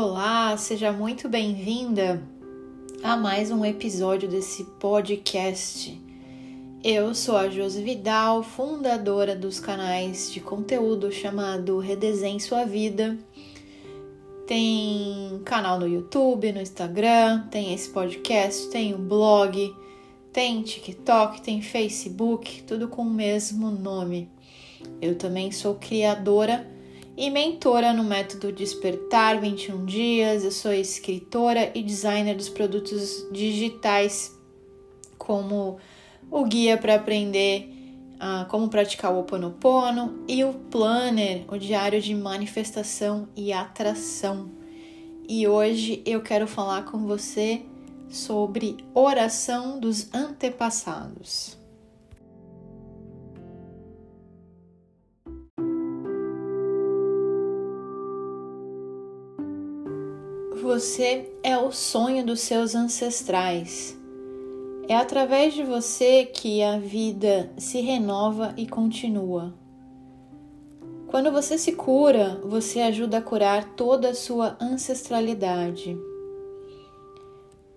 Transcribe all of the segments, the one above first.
Olá, seja muito bem-vinda a mais um episódio desse podcast. Eu sou a Josi Vidal, fundadora dos canais de conteúdo chamado Redesenhe Sua Vida. Tem canal no YouTube, no Instagram, tem esse podcast, tem o blog, tem TikTok, tem Facebook, tudo com o mesmo nome. Eu também sou criadora e mentora no método Despertar 21 Dias. Eu sou escritora e designer dos produtos digitais, como o guia para aprender uh, como praticar o Oponopono e o planner, o diário de manifestação e atração. E hoje eu quero falar com você sobre oração dos antepassados. Você é o sonho dos seus ancestrais. É através de você que a vida se renova e continua. Quando você se cura, você ajuda a curar toda a sua ancestralidade.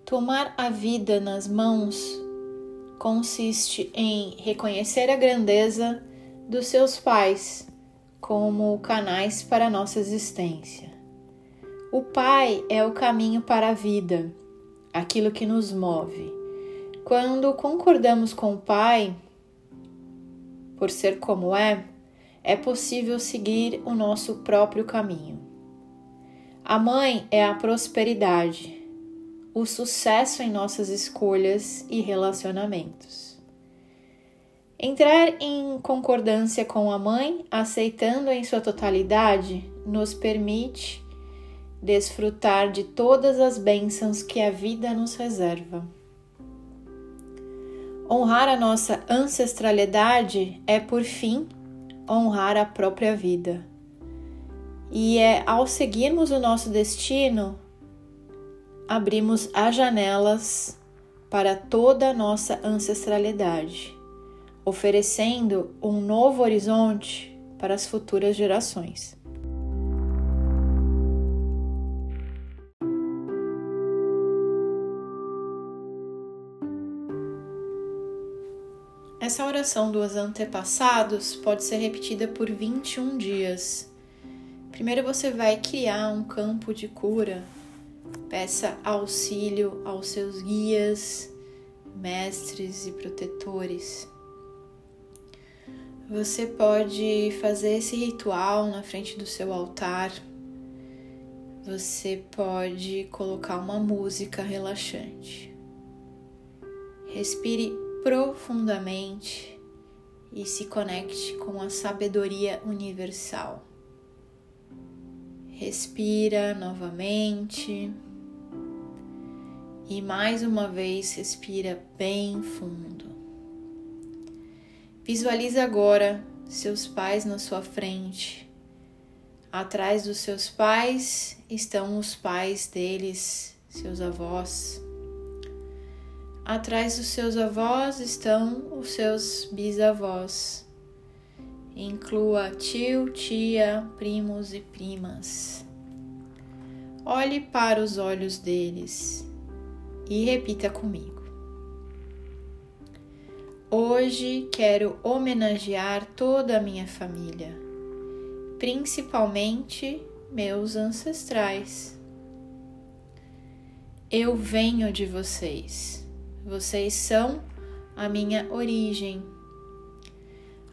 Tomar a vida nas mãos consiste em reconhecer a grandeza dos seus pais como canais para a nossa existência. O Pai é o caminho para a vida, aquilo que nos move. Quando concordamos com o Pai, por ser como é, é possível seguir o nosso próprio caminho. A mãe é a prosperidade, o sucesso em nossas escolhas e relacionamentos. Entrar em concordância com a mãe, aceitando em sua totalidade, nos permite desfrutar de todas as bênçãos que a vida nos reserva. Honrar a nossa ancestralidade é, por fim, honrar a própria vida. E é ao seguirmos o nosso destino, abrimos as janelas para toda a nossa ancestralidade, oferecendo um novo horizonte para as futuras gerações. Essa oração dos antepassados pode ser repetida por 21 dias. Primeiro você vai criar um campo de cura. Peça auxílio aos seus guias, mestres e protetores. Você pode fazer esse ritual na frente do seu altar. Você pode colocar uma música relaxante. Respire profundamente e se conecte com a sabedoria universal. Respira novamente e mais uma vez respira bem fundo. Visualiza agora seus pais na sua frente. Atrás dos seus pais estão os pais deles, seus avós. Atrás dos seus avós estão os seus bisavós. Inclua tio, tia, primos e primas. Olhe para os olhos deles e repita comigo. Hoje quero homenagear toda a minha família, principalmente meus ancestrais. Eu venho de vocês vocês são a minha origem.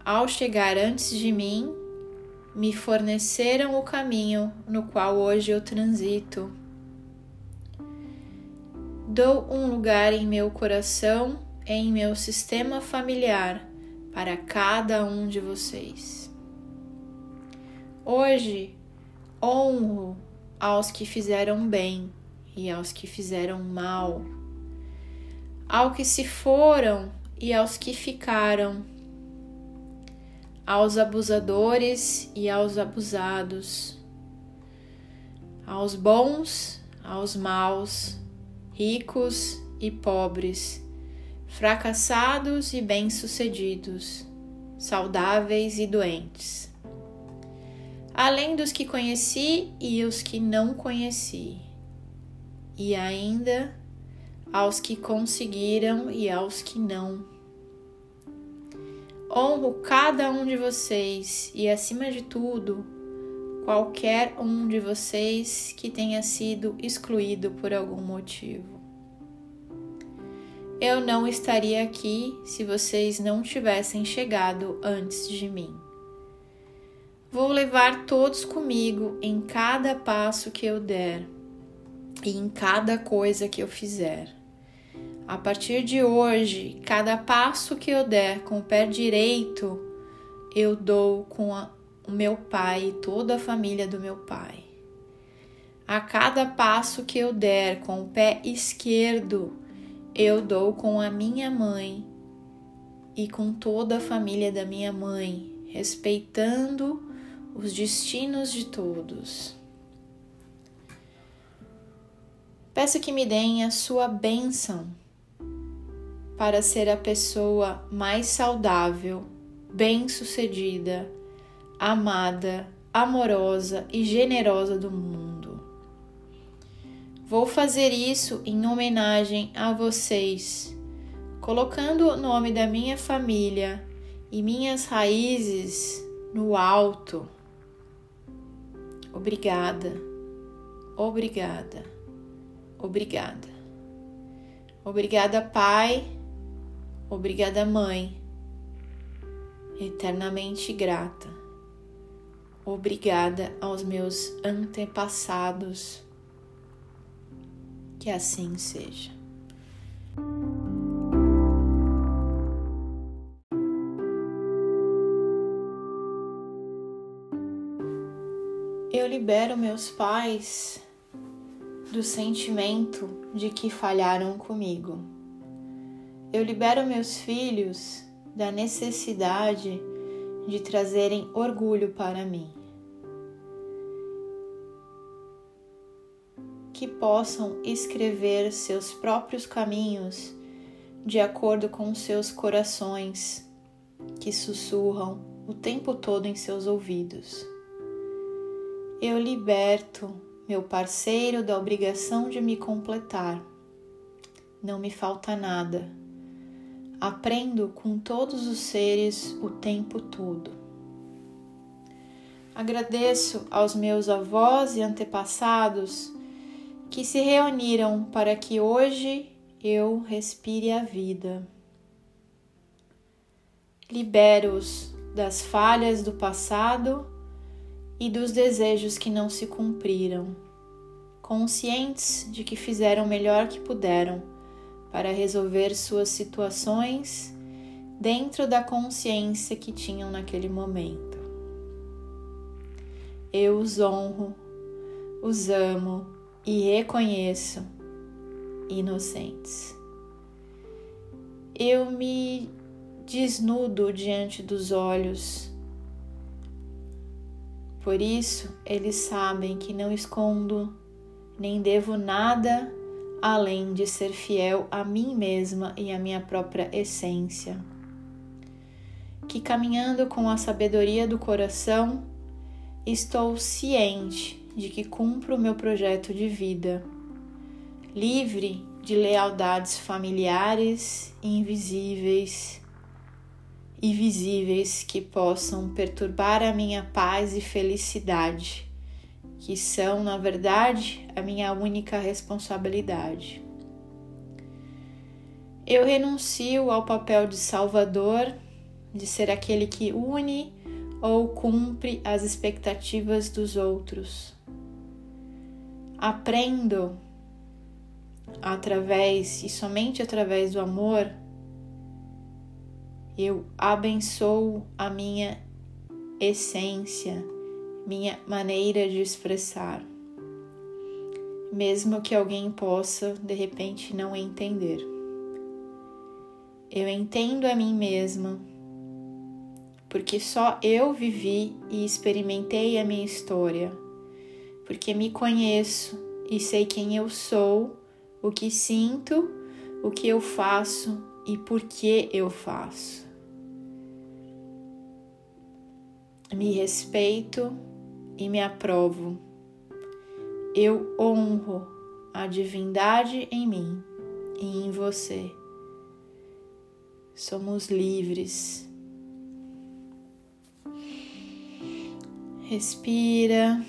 Ao chegar antes de mim, me forneceram o caminho no qual hoje eu transito. Dou um lugar em meu coração, em meu sistema familiar, para cada um de vocês. Hoje honro aos que fizeram bem e aos que fizeram mal ao que se foram e aos que ficaram, aos abusadores e aos abusados, aos bons, aos maus, ricos e pobres, fracassados e bem-sucedidos, saudáveis e doentes. além dos que conheci e os que não conheci, e ainda aos que conseguiram e aos que não. Honro cada um de vocês e, acima de tudo, qualquer um de vocês que tenha sido excluído por algum motivo. Eu não estaria aqui se vocês não tivessem chegado antes de mim. Vou levar todos comigo em cada passo que eu der e em cada coisa que eu fizer. A partir de hoje, cada passo que eu der com o pé direito, eu dou com a, o meu pai e toda a família do meu pai. A cada passo que eu der com o pé esquerdo, eu dou com a minha mãe e com toda a família da minha mãe, respeitando os destinos de todos. Peço que me deem a sua bênção para ser a pessoa mais saudável, bem-sucedida, amada, amorosa e generosa do mundo. Vou fazer isso em homenagem a vocês, colocando o nome da minha família e minhas raízes no alto. Obrigada, obrigada, obrigada. Obrigada, Pai Obrigada, Mãe, eternamente grata. Obrigada aos meus antepassados. Que assim seja. Eu libero meus pais do sentimento de que falharam comigo eu libero meus filhos da necessidade de trazerem orgulho para mim. Que possam escrever seus próprios caminhos de acordo com seus corações que sussurram o tempo todo em seus ouvidos. Eu liberto meu parceiro da obrigação de me completar. Não me falta nada aprendo com todos os seres o tempo todo. Agradeço aos meus avós e antepassados que se reuniram para que hoje eu respire a vida. Libero-os das falhas do passado e dos desejos que não se cumpriram, conscientes de que fizeram o melhor que puderam para resolver suas situações dentro da consciência que tinham naquele momento. Eu os honro, os amo e reconheço inocentes. Eu me desnudo diante dos olhos. Por isso, eles sabem que não escondo nem devo nada além de ser fiel a mim mesma e à minha própria essência. Que caminhando com a sabedoria do coração, estou ciente de que cumpro o meu projeto de vida, livre de lealdades familiares, invisíveis e visíveis que possam perturbar a minha paz e felicidade que são, na verdade, a minha única responsabilidade. Eu renuncio ao papel de salvador, de ser aquele que une ou cumpre as expectativas dos outros. Aprendo através e somente através do amor, eu abençoo a minha essência minha maneira de expressar, mesmo que alguém possa de repente não entender. Eu entendo a mim mesma, porque só eu vivi e experimentei a minha história, porque me conheço e sei quem eu sou, o que sinto, o que eu faço e por que eu faço. Me respeito e me aprovo. Eu honro a divindade em mim e em você. Somos livres. Respira,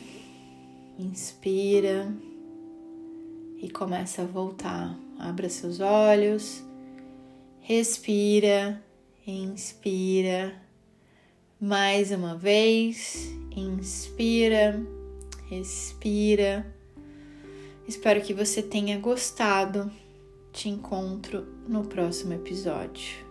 inspira e começa a voltar. Abra seus olhos, respira, inspira. Mais uma vez, inspira, respira. Espero que você tenha gostado. Te encontro no próximo episódio.